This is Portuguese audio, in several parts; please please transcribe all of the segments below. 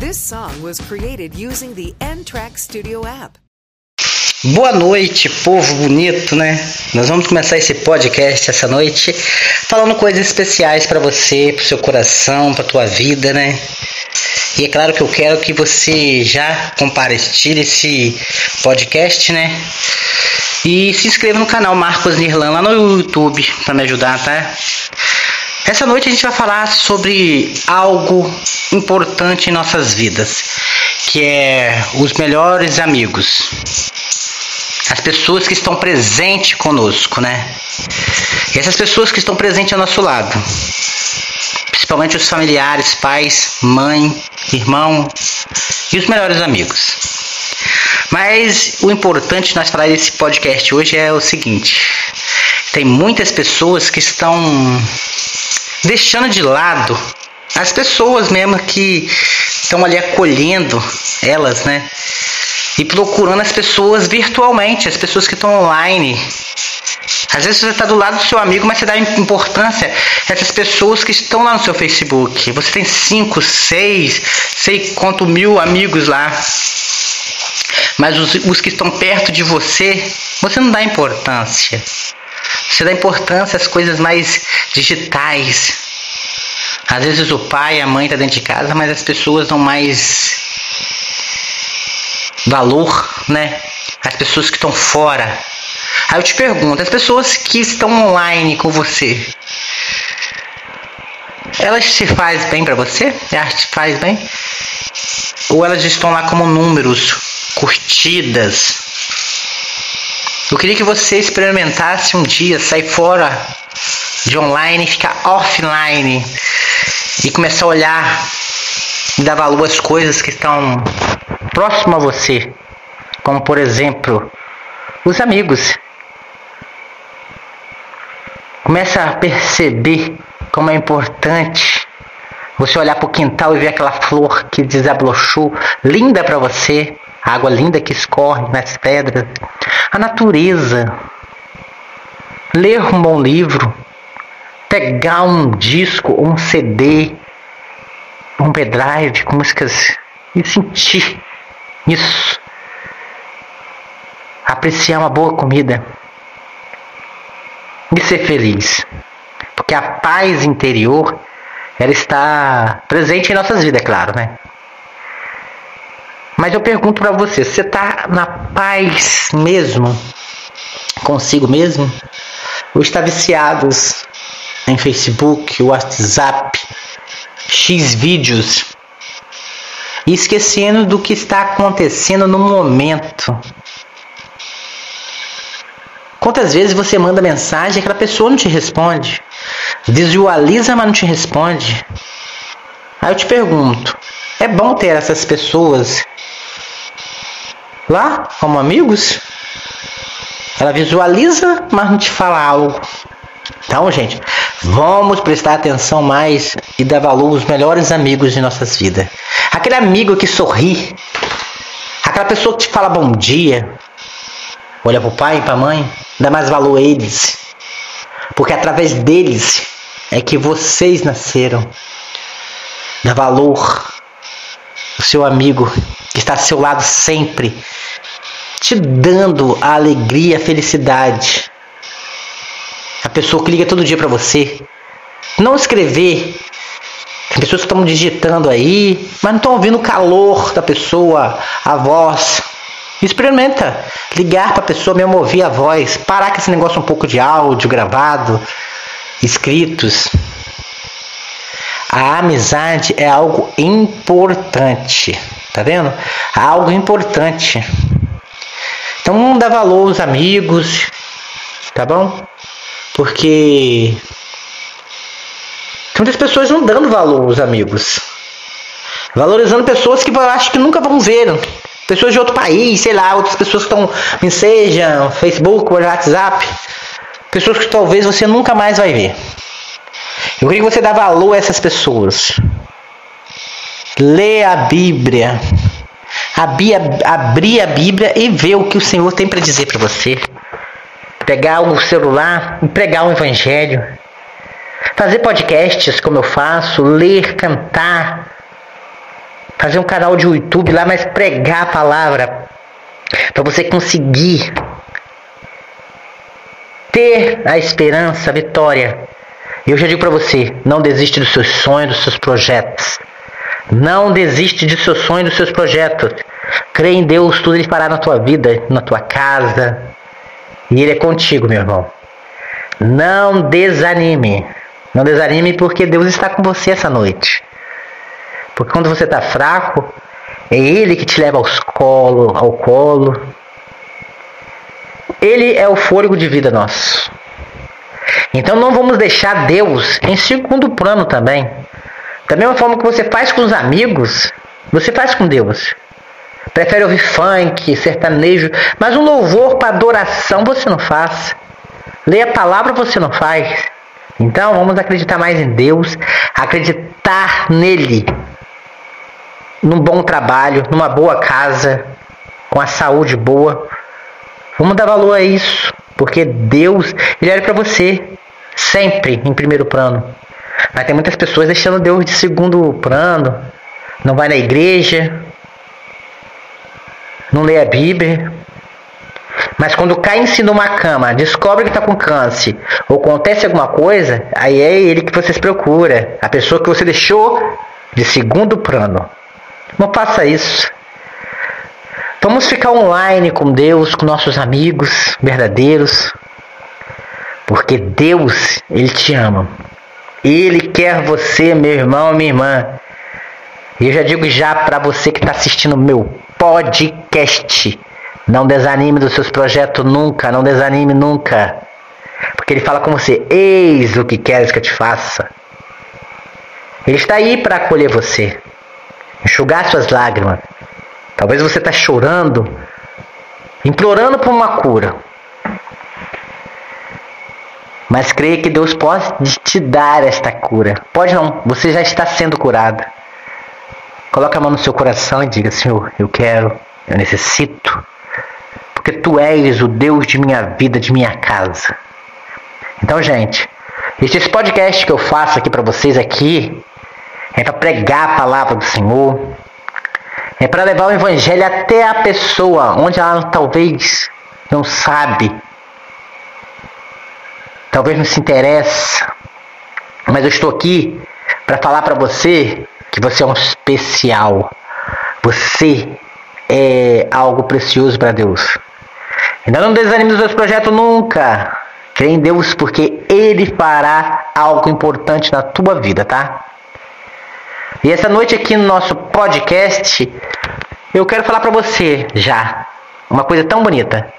This song was created using the N-Track Studio app. Boa noite, povo bonito, né? Nós vamos começar esse podcast essa noite falando coisas especiais para você, pro seu coração, pra tua vida, né? E é claro que eu quero que você já compartilhe esse podcast, né? E se inscreva no canal Marcos Nirlan lá no YouTube para me ajudar, tá? Essa noite a gente vai falar sobre algo importante em nossas vidas, que é os melhores amigos. As pessoas que estão presentes conosco, né? E essas pessoas que estão presentes ao nosso lado, principalmente os familiares, pais, mãe, irmão e os melhores amigos. Mas o importante nós falar desse podcast hoje é o seguinte: tem muitas pessoas que estão deixando de lado as pessoas mesmo que estão ali acolhendo elas, né? E procurando as pessoas virtualmente, as pessoas que estão online. Às vezes você está do lado do seu amigo, mas você dá importância a essas pessoas que estão lá no seu Facebook. Você tem cinco, seis, sei quanto mil amigos lá. Mas os, os que estão perto de você, você não dá importância. Você dá importância às coisas mais digitais. Às vezes o pai, a mãe está dentro de casa, mas as pessoas dão mais valor, né? As pessoas que estão fora. Aí eu te pergunto, as pessoas que estão online com você, elas se faz bem para você? Elas te faz bem? Ou elas estão lá como números, curtidas? Eu queria que você experimentasse um dia sair fora de online e ficar offline e começar a olhar e dar valor às coisas que estão próximo a você, como por exemplo, os amigos. Começa a perceber como é importante você olhar para o quintal e ver aquela flor que desabrochou, linda para você, a água linda que escorre nas pedras, a natureza, ler um bom livro, pegar um disco, um CD, um pendrive com músicas e sentir isso. Apreciar uma boa comida e ser feliz. Porque a paz interior ela está presente em nossas vidas, é claro, né? Mas eu pergunto para você, você está na paz mesmo consigo mesmo? Ou está viciado em Facebook, WhatsApp, X vídeos e esquecendo do que está acontecendo no momento. Quantas vezes você manda mensagem e aquela pessoa não te responde? Visualiza, mas não te responde. Aí eu te pergunto: é bom ter essas pessoas lá como amigos? Ela visualiza, mas não te fala algo. Então, gente, vamos prestar atenção mais e dar valor aos melhores amigos de nossas vidas. Aquele amigo que sorri, aquela pessoa que te fala bom dia, olha para o pai e para a mãe, dá mais valor a eles, porque através deles é que vocês nasceram. Dá valor o seu amigo está ao seu lado sempre, te dando a alegria, a felicidade a pessoa que liga todo dia para você. Não escrever. Tem pessoas que estão digitando aí, mas não estão ouvindo o calor da pessoa, a voz. Experimenta ligar para a pessoa, mesmo ouvir a voz, parar com esse negócio um pouco de áudio gravado, escritos. A amizade é algo importante, tá vendo? Algo importante. Então não dá valor aos amigos, tá bom? Porque tem muitas pessoas não dando valor aos amigos. Valorizando pessoas que eu acho que nunca vão ver. Pessoas de outro país, sei lá, outras pessoas que estão seja Facebook, WhatsApp. Pessoas que talvez você nunca mais vai ver. Eu queria que você dê valor a essas pessoas. Lê a Bíblia. Abrir a Bíblia e ver o que o Senhor tem para dizer para você pegar o celular e pregar o evangelho, fazer podcasts como eu faço, ler, cantar, fazer um canal de YouTube lá, mas pregar a palavra para você conseguir ter a esperança, a vitória. Eu já digo para você, não desiste dos seus sonhos, dos seus projetos. Não desiste de seus sonhos, dos seus projetos. Crê em Deus, tudo ele fará na tua vida, na tua casa. E ele é contigo, meu irmão. Não desanime. Não desanime porque Deus está com você essa noite. Porque quando você está fraco, é Ele que te leva aos colo, ao colo. Ele é o fôlego de vida nosso. Então não vamos deixar Deus em segundo plano também. Da mesma forma que você faz com os amigos, você faz com Deus. Prefere ouvir funk, sertanejo, mas um louvor para adoração você não faz. Ler a palavra você não faz. Então vamos acreditar mais em Deus, acreditar nele, num bom trabalho, numa boa casa, com a saúde boa. Vamos dar valor a isso, porque Deus, ele olha para você sempre em primeiro plano. Mas tem muitas pessoas deixando Deus de segundo plano, não vai na igreja, não lê a Bíblia. Mas quando cai em si numa cama, descobre que está com câncer, ou acontece alguma coisa, aí é ele que você se procura. A pessoa que você deixou de segundo plano. Não faça isso. Vamos ficar online com Deus, com nossos amigos verdadeiros. Porque Deus, Ele te ama. Ele quer você, meu irmão, minha irmã. E eu já digo já para você que está assistindo meu podcast. Não desanime dos seus projetos nunca, não desanime nunca. Porque ele fala com você: Eis o que queres que eu te faça. Ele está aí para acolher você enxugar suas lágrimas. Talvez você está chorando, implorando por uma cura. Mas creia que Deus pode te dar esta cura. Pode não, você já está sendo curado. Coloque a mão no seu coração e diga: Senhor, eu quero, eu necessito, porque Tu és o Deus de minha vida, de minha casa. Então, gente, esse podcast que eu faço aqui para vocês aqui é para pregar a palavra do Senhor, é para levar o evangelho até a pessoa onde ela talvez não sabe, talvez não se interessa, mas eu estou aqui para falar para você que você é um especial, você é algo precioso para Deus. Então não desanime dos seus projetos nunca. Crê em Deus porque Ele fará algo importante na tua vida, tá? E essa noite aqui no nosso podcast, eu quero falar para você já uma coisa tão bonita.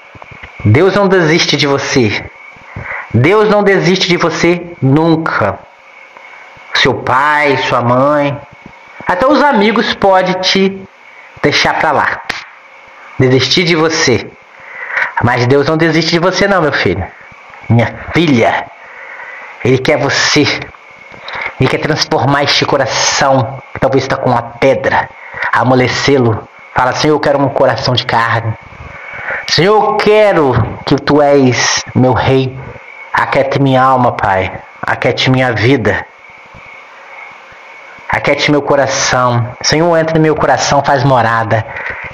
Deus não desiste de você. Deus não desiste de você nunca. Seu pai, sua mãe, até os amigos podem te deixar para lá. Desistir de você. Mas Deus não desiste de você não, meu filho. Minha filha. Ele quer você. Ele quer transformar este coração, que talvez está com uma pedra, amolecê-lo. Fala, Senhor, eu quero um coração de carne. Senhor, eu quero que tu és meu rei. Aquete minha alma, Pai. Aquete minha vida. Aquete meu coração. Senhor, entra no meu coração, faz morada.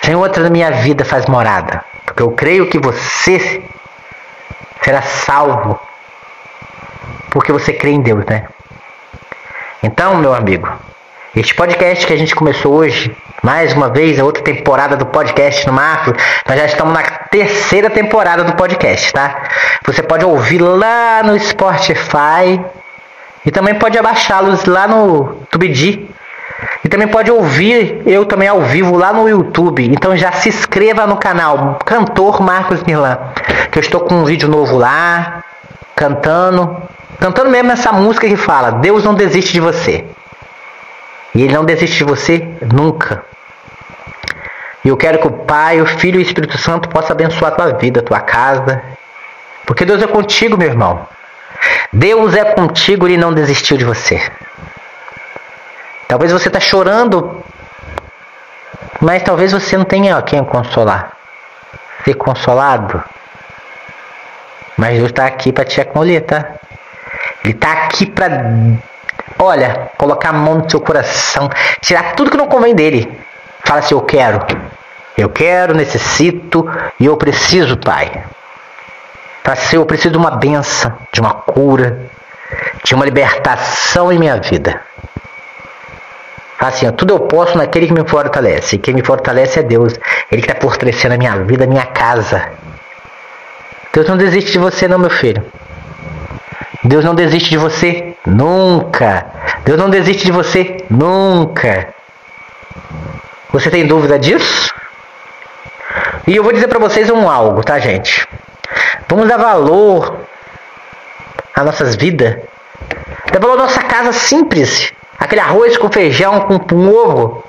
Senhor, entra na minha vida, faz morada. Porque eu creio que você será salvo. Porque você crê em Deus, né? Então, meu amigo, este podcast que a gente começou hoje, mais uma vez, a outra temporada do podcast no Marco, nós já estamos na terceira temporada do podcast, tá? Você pode ouvir lá no Spotify e também pode abaixá-los lá no Tubidi. E também pode ouvir eu também ao vivo lá no YouTube. Então já se inscreva no canal Cantor Marcos Milan, que eu estou com um vídeo novo lá, cantando Cantando mesmo essa música que fala: Deus não desiste de você. E Ele não desiste de você nunca. E eu quero que o Pai, o Filho e o Espírito Santo possam abençoar a tua vida, a tua casa. Porque Deus é contigo, meu irmão. Deus é contigo, Ele não desistiu de você. Talvez você está chorando, mas talvez você não tenha quem consolar. Ser consolado. Mas Deus está aqui para te acolher, tá? Ele está aqui para, olha, colocar a mão no seu coração, tirar tudo que não convém dele. Fala assim: Eu quero. Eu quero, necessito e eu preciso, Pai. Para ser, eu preciso de uma benção, de uma cura, de uma libertação em minha vida. Assim, tudo eu posso naquele que me fortalece. E quem me fortalece é Deus. Ele que está fortalecendo a minha vida, a minha casa. Deus não desiste de você, não, meu filho. Deus não desiste de você nunca. Deus não desiste de você nunca. Você tem dúvida disso? E eu vou dizer para vocês um algo, tá, gente? Vamos dar valor às nossas vidas. Dar valor à nossa casa simples. Aquele arroz com feijão, com, com ovo.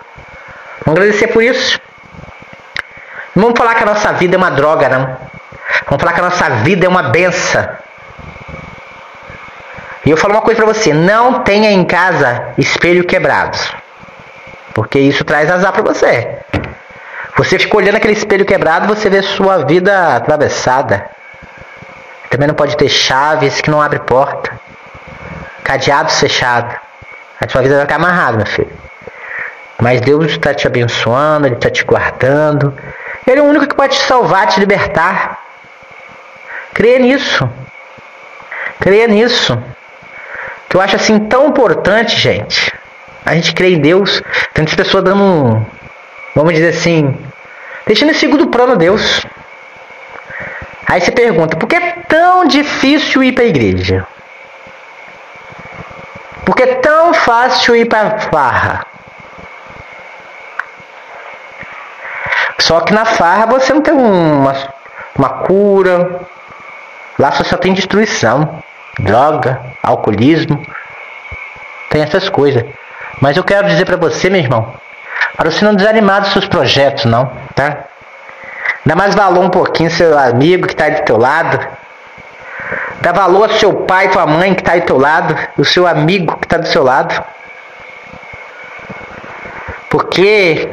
Vamos agradecer por isso. Não vamos falar que a nossa vida é uma droga, não. Vamos falar que a nossa vida é uma benção. E eu falo uma coisa para você: não tenha em casa espelho quebrado. Porque isso traz azar para você. Você fica olhando aquele espelho quebrado, você vê sua vida atravessada. Também não pode ter chaves que não abre porta. Cadeados fechados. A sua vida vai ficar amarrada, meu filho. Mas Deus está te abençoando, Ele está te guardando. Ele é o único que pode te salvar, te libertar. Creia nisso. Creia nisso. Que eu acho assim tão importante, gente. A gente crê em Deus. Tem muitas pessoas dando vamos dizer assim, deixando em segundo plano Deus. Aí você pergunta, por que é tão difícil ir para a igreja? Por que é tão fácil ir para a farra? Só que na farra você não tem uma, uma cura. Lá você só tem destruição, droga, alcoolismo. Tem essas coisas. Mas eu quero dizer para você, meu irmão, para você não desanimar dos seus projetos, não, tá? Dá mais valor um pouquinho seu amigo que está do teu lado. Dá valor ao seu pai, tua mãe que está do teu lado, o seu amigo que está do seu lado. Porque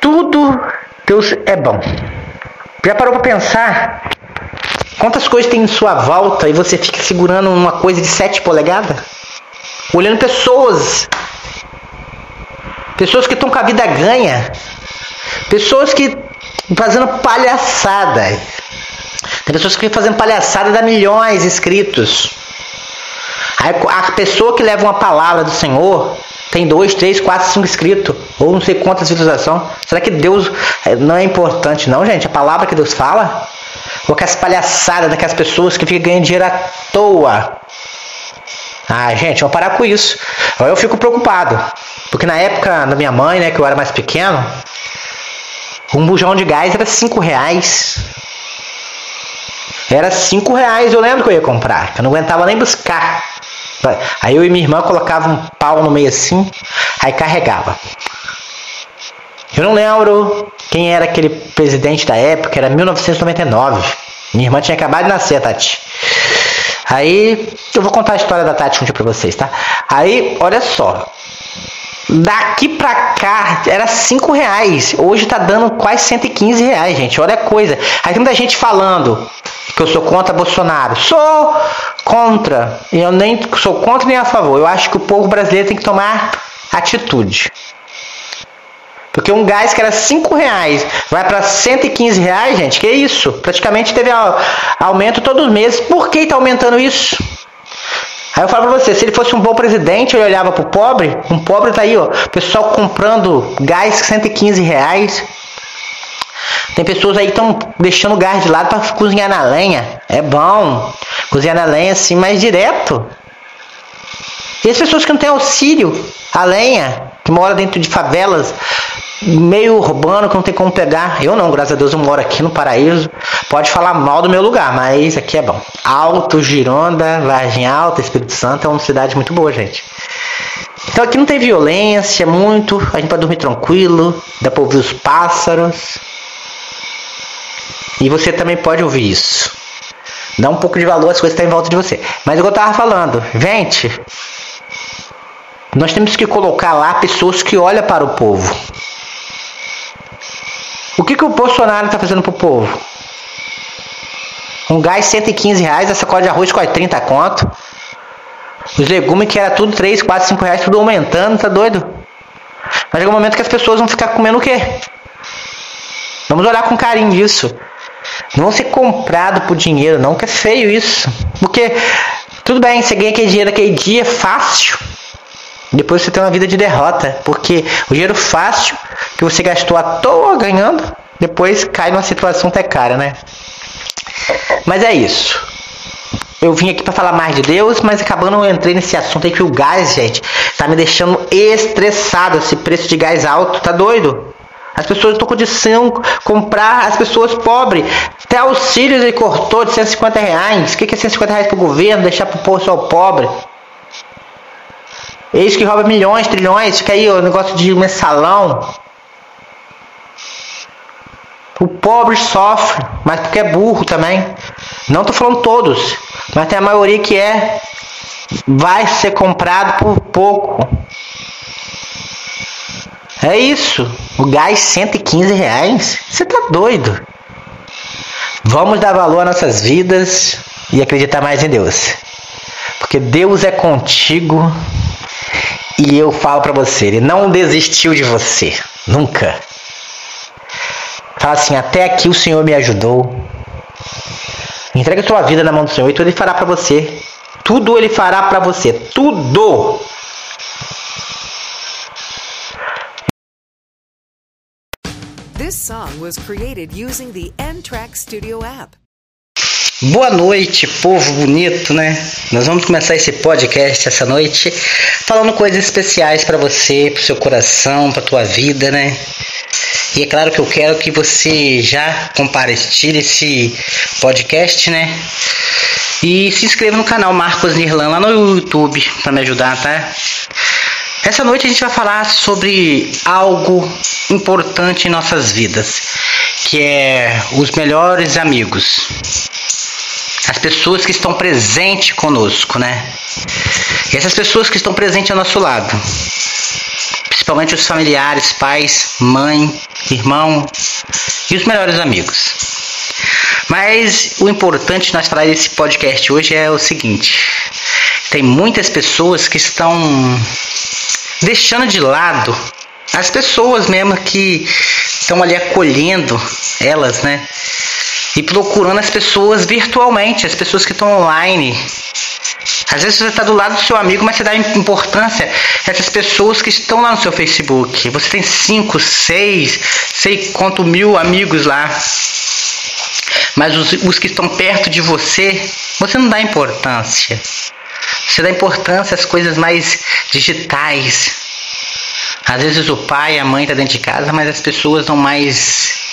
tudo Deus é bom. Já parou para pensar quantas coisas tem em sua volta e você fica segurando uma coisa de 7 polegadas? Olhando pessoas Pessoas que estão com a vida ganha. Pessoas que fazendo palhaçada. Tem pessoas que fazendo palhaçada dá milhões de inscritos. Aí a pessoa que leva uma palavra do Senhor tem dois, três, quatro, cinco inscritos, ou não sei quantas visualizações. Será que Deus eh, não é importante, não, gente? A palavra que Deus fala? Ou aquelas palhaçadas daquelas pessoas que ficam ganhando dinheiro à toa? Ah, gente, vamos parar com isso. Eu fico preocupado. Porque na época da minha mãe, né, que eu era mais pequeno, um bujão de gás era 5 reais. Era 5 reais, eu lembro que eu ia comprar. Eu não aguentava nem buscar. Aí eu e minha irmã colocava um pau no meio assim, aí carregava. Eu não lembro quem era aquele presidente da época, era 1999. Minha irmã tinha acabado de nascer, Tati. Aí, eu vou contar a história da Tati um dia pra vocês, tá? Aí, olha só. Daqui pra cá era 5 reais. Hoje tá dando quase 115 reais, gente. Olha a coisa. Aí tem muita gente falando que eu sou contra Bolsonaro. Sou contra. Eu nem sou contra nem a favor. Eu acho que o povo brasileiro tem que tomar atitude. Porque um gás que era 5 reais vai para 115 reais, gente. Que isso? Praticamente teve aumento todos os meses. Por que está aumentando isso? Aí eu falo pra você, se ele fosse um bom presidente, ele olhava pro pobre, um pobre tá aí, ó, pessoal comprando gás 115 reais. Tem pessoas aí que estão deixando gás de lado para cozinhar na lenha. É bom. Cozinhar na lenha assim mais direto. E as pessoas que não têm auxílio, a lenha, que mora dentro de favelas, meio urbano que não tem como pegar. Eu não, graças a Deus eu moro aqui no Paraíso. Pode falar mal do meu lugar, mas aqui é bom. Alto, Gironda, Vargem Alta, Espírito Santo é uma cidade muito boa, gente. Então aqui não tem violência, muito. A gente pode dormir tranquilo, dá pra ouvir os pássaros. E você também pode ouvir isso. Dá um pouco de valor às coisas que estão em volta de você. Mas é o que eu tava falando, gente, nós temos que colocar lá pessoas que olham para o povo. O que, que o Bolsonaro está fazendo pro povo? Um gás 115 reais, a sacola de arroz quase 30 conto. Os legumes que era tudo 3, 4, 5 reais, tudo aumentando, tá doido? Mas chega um momento que as pessoas vão ficar comendo o quê? Vamos olhar com carinho isso. Não ser comprado por dinheiro, não, que é feio isso. Porque, tudo bem, você ganha aquele dinheiro aquele dia fácil. Depois você tem uma vida de derrota. Porque o dinheiro fácil que você gastou à toa ganhando, depois cai numa situação até cara, né? Mas é isso. Eu vim aqui para falar mais de Deus, mas acabando eu entrei nesse assunto aí que o gás, gente, tá me deixando estressado. Esse preço de gás alto, tá doido? As pessoas estão com condição comprar, as pessoas pobres. Até auxílios ele cortou de 150 reais. O que é 150 reais para o governo? Deixar para o pessoal pobre. Eles que rouba milhões, trilhões. Fica aí o negócio de mensalão. O pobre sofre, mas porque é burro também. Não tô falando todos, mas tem a maioria que é. Vai ser comprado por pouco. É isso. O gás 115 reais? Você tá doido? Vamos dar valor às nossas vidas e acreditar mais em Deus. Porque Deus é contigo e eu falo para você, ele não desistiu de você, nunca. Fala assim, até aqui o Senhor me ajudou. Entrega sua vida na mão do Senhor e tudo ele fará para você. Tudo ele fará para você, tudo. This song was created using the N-Track Studio app. Boa noite, povo bonito, né? Nós vamos começar esse podcast essa noite falando coisas especiais para você, pro seu coração, pra tua vida, né? E é claro que eu quero que você já compartilhe esse podcast, né? E se inscreva no canal Marcos Nirlan lá no YouTube para me ajudar, tá? Essa noite a gente vai falar sobre algo importante em nossas vidas, que é os melhores amigos. As pessoas que estão presentes conosco, né? E essas pessoas que estão presentes ao nosso lado, principalmente os familiares, pais, mãe, irmão e os melhores amigos. Mas o importante nós falar desse podcast hoje é o seguinte: tem muitas pessoas que estão deixando de lado as pessoas mesmo que estão ali acolhendo elas, né? E procurando as pessoas virtualmente, as pessoas que estão online. Às vezes você está do lado do seu amigo, mas você dá importância a essas pessoas que estão lá no seu Facebook. Você tem cinco, seis, sei quanto mil amigos lá. Mas os, os que estão perto de você, você não dá importância. Você dá importância às coisas mais digitais. Às vezes o pai, a mãe está dentro de casa, mas as pessoas dão mais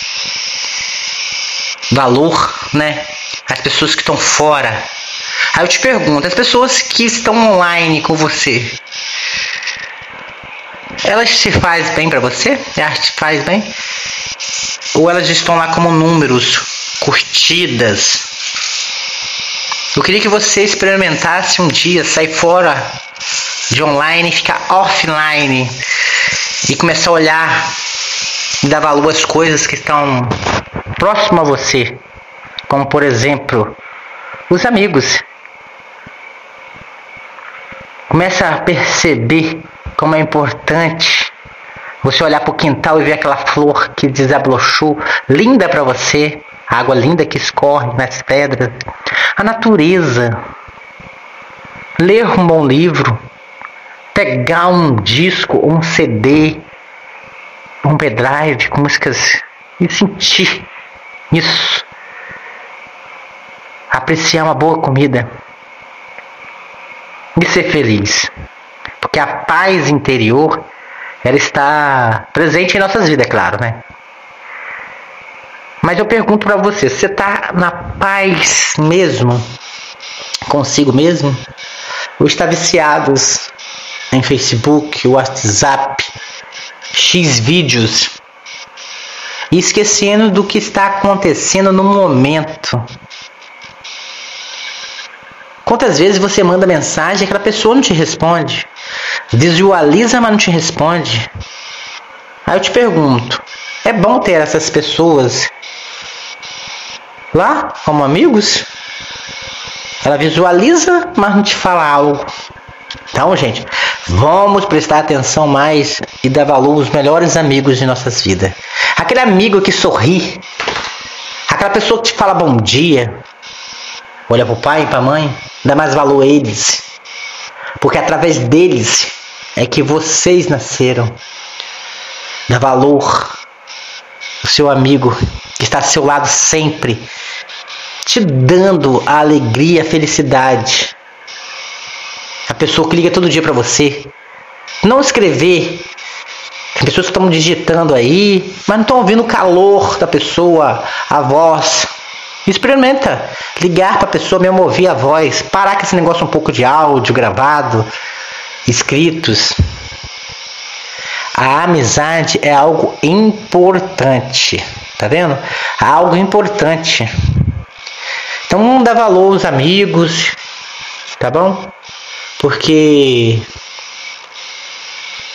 valor, né? As pessoas que estão fora. Aí eu te pergunto, as pessoas que estão online com você, elas se faz bem para você? Elas te faz bem? Ou elas estão lá como números, curtidas? Eu queria que você experimentasse um dia sair fora de online ficar offline e começar a olhar e dar valor às coisas que estão próximo a você, como por exemplo, os amigos. Começa a perceber como é importante você olhar para o quintal e ver aquela flor que desabrochou, linda para você, a água linda que escorre nas pedras, a natureza. Ler um bom livro, pegar um disco, um CD, um pendrive com músicas e sentir isso. Apreciar uma boa comida. E ser feliz. Porque a paz interior, ela está presente em nossas vidas, é claro, né? Mas eu pergunto para você, você está na paz mesmo? Consigo mesmo? Ou está viciado em Facebook, WhatsApp, X vídeos? Esquecendo do que está acontecendo no momento. Quantas vezes você manda mensagem e aquela pessoa não te responde? Visualiza, mas não te responde. Aí eu te pergunto: é bom ter essas pessoas lá como amigos? Ela visualiza, mas não te fala algo. Então, gente, vamos prestar atenção mais e dar valor aos melhores amigos de nossas vidas. Aquele amigo que sorri, aquela pessoa que te fala bom dia, olha para o pai e para a mãe, dá mais valor a eles. Porque através deles é que vocês nasceram. Dá valor o seu amigo que está ao seu lado sempre, te dando a alegria, a felicidade. A pessoa que liga todo dia para você. Não escrever. Tem pessoas que estão digitando aí, mas não estão ouvindo o calor da pessoa, a voz. Experimenta ligar para a pessoa, mesmo ouvir a voz, parar com esse negócio um pouco de áudio gravado, escritos. A amizade é algo importante, tá vendo? Algo importante. Então dá valor aos amigos, tá bom? Porque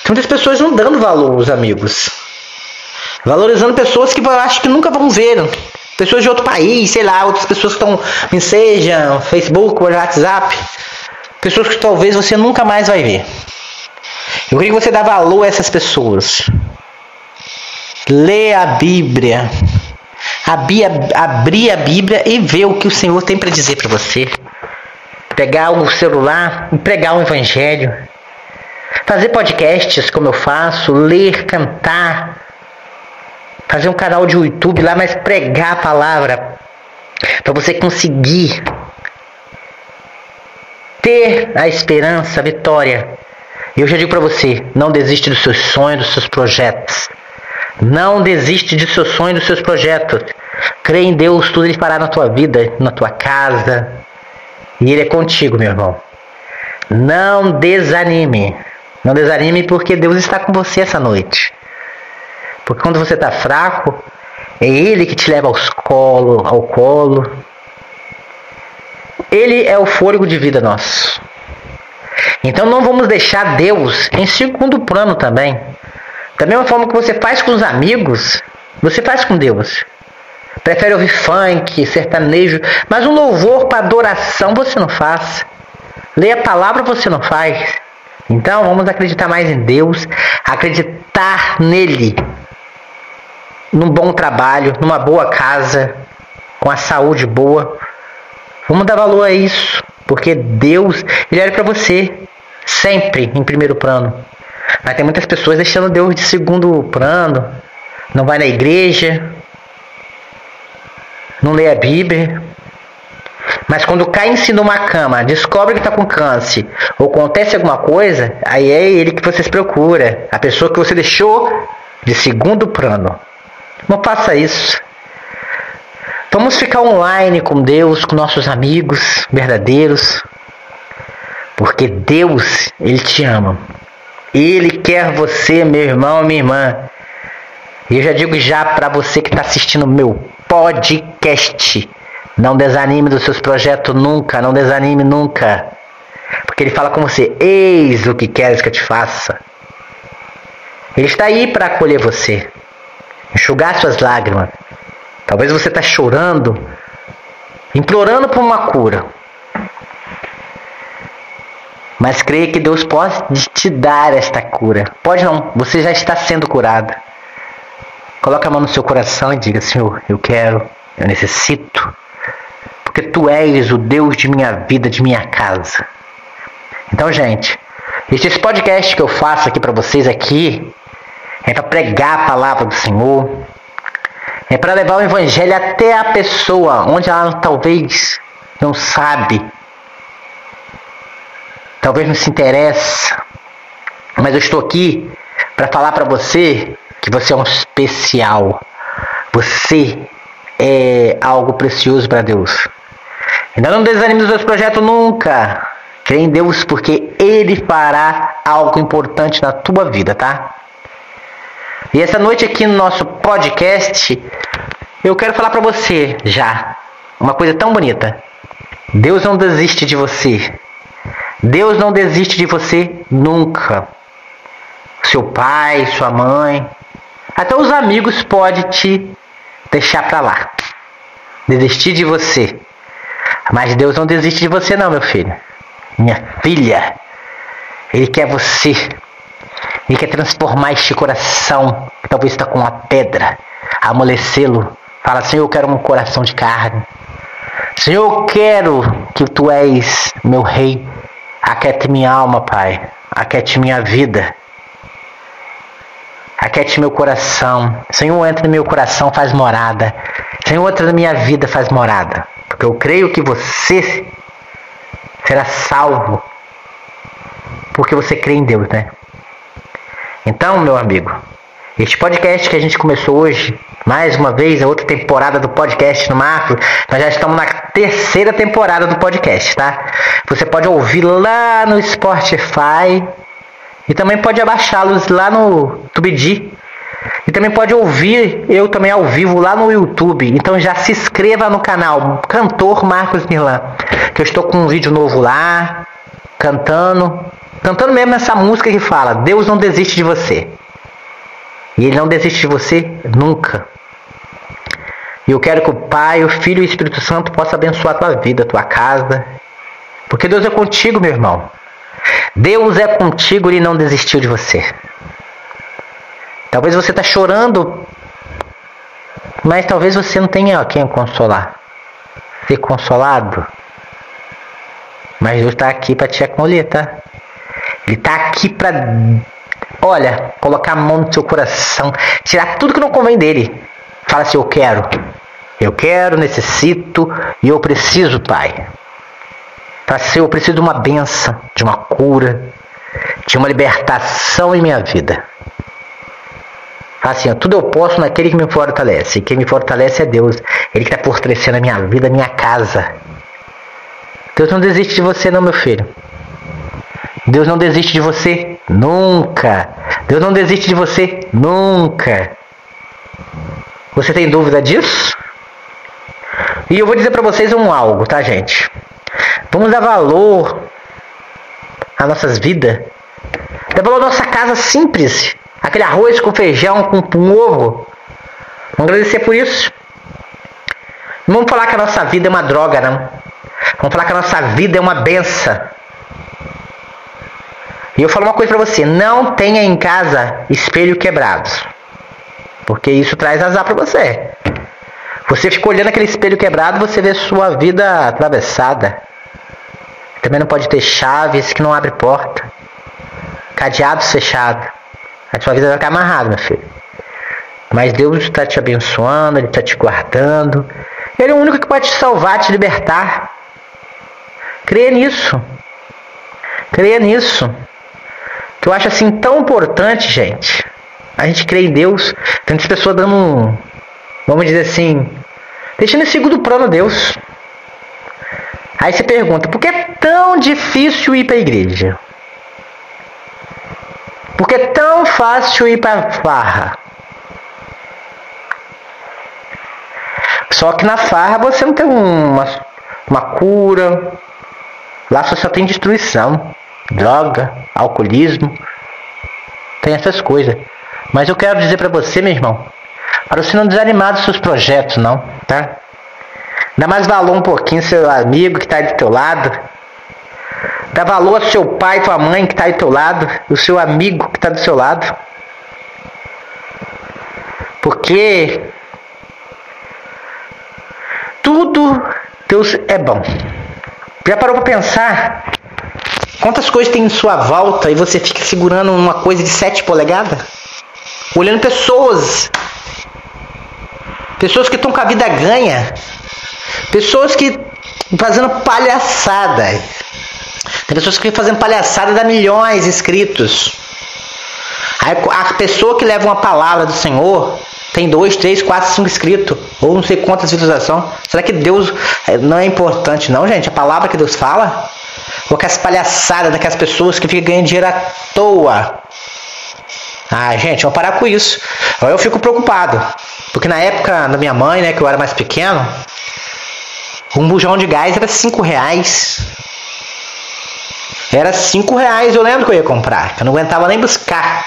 tem muitas pessoas não dando valor aos amigos. Valorizando pessoas que eu acho que nunca vão ver. Pessoas de outro país, sei lá, outras pessoas que estão em seja Facebook, WhatsApp. Pessoas que talvez você nunca mais vai ver. Eu queria que você dê valor a essas pessoas. Lê a Bíblia. Abrir a Bíblia e ver o que o Senhor tem para dizer para você. Pegar o celular e pregar o Evangelho. Fazer podcasts como eu faço, ler, cantar. Fazer um canal de YouTube lá, mas pregar a palavra. Para você conseguir ter a esperança, a vitória eu já digo para você, não desiste dos seus sonhos, dos seus projetos. Não desiste de seus sonhos, dos seus projetos. Crê em Deus, tudo ele fará na tua vida, na tua casa. E ele é contigo, meu irmão. Não desanime. Não desanime porque Deus está com você essa noite. Porque quando você está fraco, é Ele que te leva aos colo, ao colo. Ele é o fôlego de vida nosso. Então não vamos deixar Deus em segundo plano também. Da mesma forma que você faz com os amigos, você faz com Deus. Prefere ouvir funk, sertanejo, mas um louvor para adoração você não faz. Ler a palavra você não faz. Então vamos acreditar mais em Deus, acreditar nele, num bom trabalho, numa boa casa, com a saúde boa. Vamos dar valor a isso. Porque Deus, Ele olha para você sempre em primeiro plano. Mas tem muitas pessoas deixando Deus de segundo plano. Não vai na igreja. Não lê a Bíblia. Mas quando cai em si numa cama, descobre que está com câncer, ou acontece alguma coisa, aí é ele que você se procura. A pessoa que você deixou de segundo plano. Não faça isso. Vamos ficar online com Deus, com nossos amigos verdadeiros. Porque Deus, Ele te ama. Ele quer você, meu irmão, minha irmã. E eu já digo já para você que está assistindo meu podcast. Não desanime dos seus projetos nunca, não desanime nunca. Porque ele fala com você: Eis o que queres que eu te faça. Ele está aí para acolher você, enxugar suas lágrimas, Talvez você está chorando, implorando por uma cura. Mas creia que Deus pode te dar esta cura. Pode não, você já está sendo curado. Coloque a mão no seu coração e diga: Senhor, eu quero, eu necessito, porque Tu és o Deus de minha vida, de minha casa. Então, gente, esse podcast que eu faço aqui para vocês aqui é para pregar a palavra do Senhor, é para levar o evangelho até a pessoa onde ela talvez não sabe, talvez não se interessa. Mas eu estou aqui para falar para você que você é um especial. Você é algo precioso para Deus. Então não desanime dos seus projetos nunca. Crê em Deus porque Ele fará algo importante na tua vida, tá? E essa noite aqui no nosso podcast, eu quero falar para você já uma coisa tão bonita. Deus não desiste de você. Deus não desiste de você nunca. Seu pai, sua mãe, até os amigos podem te deixar para lá. Desistir de você. Mas Deus não desiste de você não, meu filho. Minha filha. Ele quer você. Ele quer transformar este coração, que talvez está com uma pedra, amolecê-lo. Fala, Senhor, eu quero um coração de carne. Senhor, eu quero que tu és meu rei. Aquete minha alma, Pai. Aquete minha vida. Aquete meu coração. Senhor, entra no meu coração, faz morada. Senhor, entra na minha vida, faz morada. Porque eu creio que você será salvo. Porque você crê em Deus, né? Então, meu amigo, este podcast que a gente começou hoje, mais uma vez, a outra temporada do podcast no Macro, nós já estamos na terceira temporada do podcast, tá? Você pode ouvir lá no Spotify e também pode abaixá-los lá no Tubidi. E também pode ouvir eu também ao vivo lá no YouTube. Então já se inscreva no canal Cantor Marcos Milan. Que eu estou com um vídeo novo lá, cantando. Cantando mesmo essa música que fala: Deus não desiste de você. E Ele não desiste de você nunca. E eu quero que o Pai, o Filho e o Espírito Santo possam abençoar a tua vida, a tua casa. Porque Deus é contigo, meu irmão. Deus é contigo, Ele não desistiu de você. Talvez você está chorando, mas talvez você não tenha quem consolar. Ser consolado. Mas Deus está aqui para te acolher, tá? Ele está aqui para, olha, colocar a mão no seu coração, tirar tudo que não convém dele. Fala assim: Eu quero, eu quero, necessito e eu preciso, Pai. Para ser, eu preciso de uma benção, de uma cura, de uma libertação em minha vida. Assim, tudo eu posso naquele que me fortalece. E quem me fortalece é Deus. Ele que está fortalecendo a minha vida, a minha casa. Deus não desiste de você, não, meu filho. Deus não desiste de você nunca. Deus não desiste de você nunca. Você tem dúvida disso? E eu vou dizer para vocês um algo, tá, gente? Vamos dar valor às nossas vidas. Dar valor à nossa casa simples. Aquele arroz com feijão, com, com ovo. Vamos agradecer por isso. Não vamos falar que a nossa vida é uma droga, não. Vamos falar que a nossa vida é uma benção. E eu falo uma coisa para você: não tenha em casa espelho quebrado. Porque isso traz azar para você. Você fica olhando aquele espelho quebrado, você vê sua vida atravessada. Também não pode ter chaves que não abre porta. Cadeados fechados. A sua vida vai ficar amarrada, meu filho. Mas Deus está te abençoando, Ele está te guardando. Ele é o único que pode te salvar, te libertar. Creia nisso. Creia nisso. Que eu acho assim tão importante, gente. A gente crê em Deus. Tem muitas pessoas dando vamos dizer assim, deixando em segundo plano Deus. Aí você pergunta, por que é tão difícil ir para a igreja? Por que é tão fácil ir para a farra? Só que na farra você não tem uma, uma cura. Lá você só tem destruição, droga, alcoolismo. Tem essas coisas. Mas eu quero dizer para você, meu irmão, para você não desanimar dos seus projetos, não, tá? Dá mais valor um pouquinho seu amigo que está do teu lado. Dá valor ao seu pai, tua mãe que está do teu lado, o seu amigo que está do seu lado. Porque tudo Deus é bom. Já parou para pensar quantas coisas tem em sua volta e você fica segurando uma coisa de 7 polegadas? Olhando pessoas. Pessoas que estão com a vida ganha. Pessoas que fazendo palhaçada. Tem pessoas que fazendo palhaçada dá milhões de inscritos. Aí a pessoa que leva uma palavra do Senhor tem dois, três, quatro, cinco inscritos, ou não sei quantas visualizações. Será que Deus eh, não é importante, não, gente? A palavra que Deus fala? Ou aquelas palhaçadas daquelas pessoas que ficam ganhando dinheiro à toa? Ah, gente, vamos parar com isso. Eu fico preocupado. Porque na época da minha mãe, né, que eu era mais pequeno, um bujão de gás era 5 reais. Era 5 reais, eu lembro que eu ia comprar. Eu não aguentava nem buscar.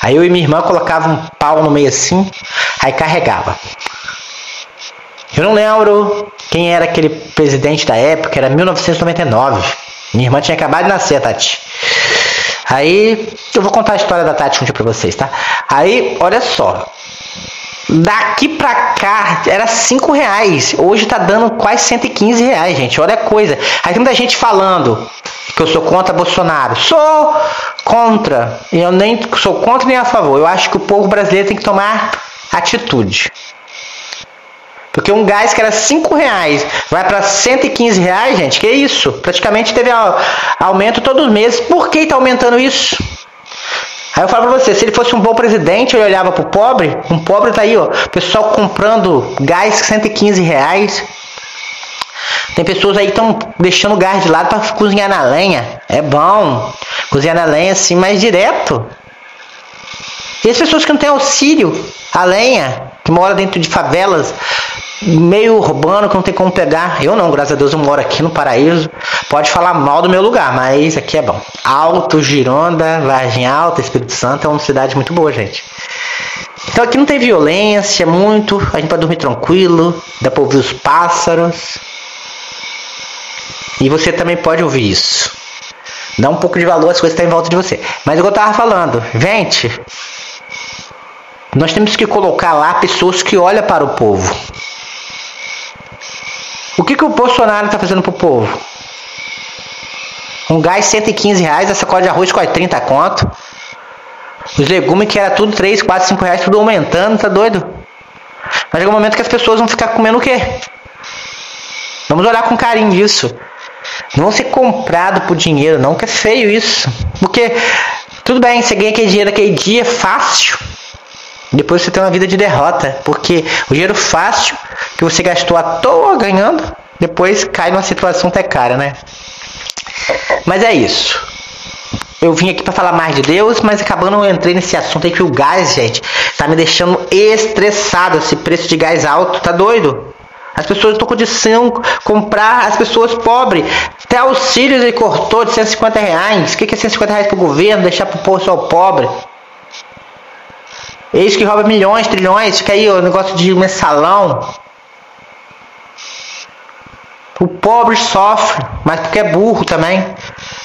Aí eu e minha irmã colocava um pau no meio assim, aí carregava. Eu não lembro quem era aquele presidente da época, era 1999. Minha irmã tinha acabado de nascer, Tati. Aí eu vou contar a história da Tati um dia pra vocês, tá? Aí, olha só. Daqui pra cá era 5 reais. Hoje tá dando quase 115 reais, gente. Olha a coisa. Aí tem muita gente falando que eu sou contra Bolsonaro. Sou contra. Eu nem sou contra nem a favor. Eu acho que o povo brasileiro tem que tomar atitude. Porque um gás que era 5 reais vai para 115 reais, gente. Que isso? Praticamente teve aumento todos os meses. Por que está aumentando isso? Aí eu falo pra você, se ele fosse um bom presidente, ele olhava pro pobre, um pobre tá aí, ó, pessoal comprando gás 115 reais. Tem pessoas aí que estão deixando gás de lado para cozinhar na lenha. É bom. Cozinhar na lenha assim mais direto. E as pessoas que não têm auxílio, a lenha, que mora dentro de favelas, meio urbano que não tem como pegar. Eu não, graças a Deus eu moro aqui no Paraíso. Pode falar mal do meu lugar, mas aqui é bom. Alto, Gironda, Vargem Alta, Espírito Santo é uma cidade muito boa, gente. Então aqui não tem violência, muito. A gente pode dormir tranquilo, dá pra ouvir os pássaros. E você também pode ouvir isso. Dá um pouco de valor às coisas que estão em volta de você. Mas é o que eu tava falando, gente, nós temos que colocar lá pessoas que olham para o povo. O que, que o Bolsonaro está fazendo pro povo? Um gás 115 reais, a sacola de arroz quase 30 conto. Os legumes que era tudo 3, 4, 5 reais, tudo aumentando, tá doido? Mas chega um momento que as pessoas vão ficar comendo o quê? Vamos olhar com carinho isso. Não ser comprado por dinheiro, não, que é feio isso. Porque, tudo bem, você ganha aquele dinheiro aquele dia fácil. Depois você tem uma vida de derrota. Porque o dinheiro fácil que você gastou à toa ganhando, depois cai numa situação até cara, né? Mas é isso. Eu vim aqui para falar mais de Deus, mas acabando eu entrei nesse assunto aí que o gás, gente, tá me deixando estressado. Esse preço de gás alto, tá doido? As pessoas estão com condição comprar, as pessoas pobres. Até auxílios ele cortou de 150 reais. O que é 150 reais pro governo? Deixar pro pessoal pobre. Eis que rouba milhões, trilhões. Fica aí o negócio de mensalão. O pobre sofre, mas porque é burro também.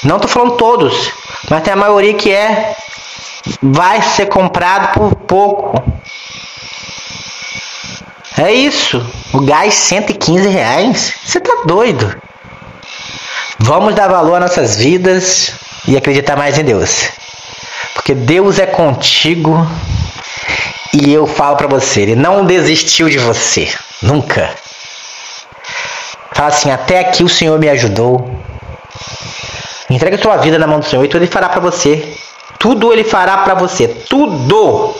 Não tô falando todos, mas tem a maioria que é vai ser comprado por pouco. É isso. O gás 115 reais? Você tá doido? Vamos dar valor às nossas vidas e acreditar mais em Deus. Porque Deus é contigo e eu falo para você, ele não desistiu de você. Nunca. Fala assim: até aqui o Senhor me ajudou. Entrega sua vida na mão do Senhor e tudo ele fará para você. Tudo ele fará para você. Tudo.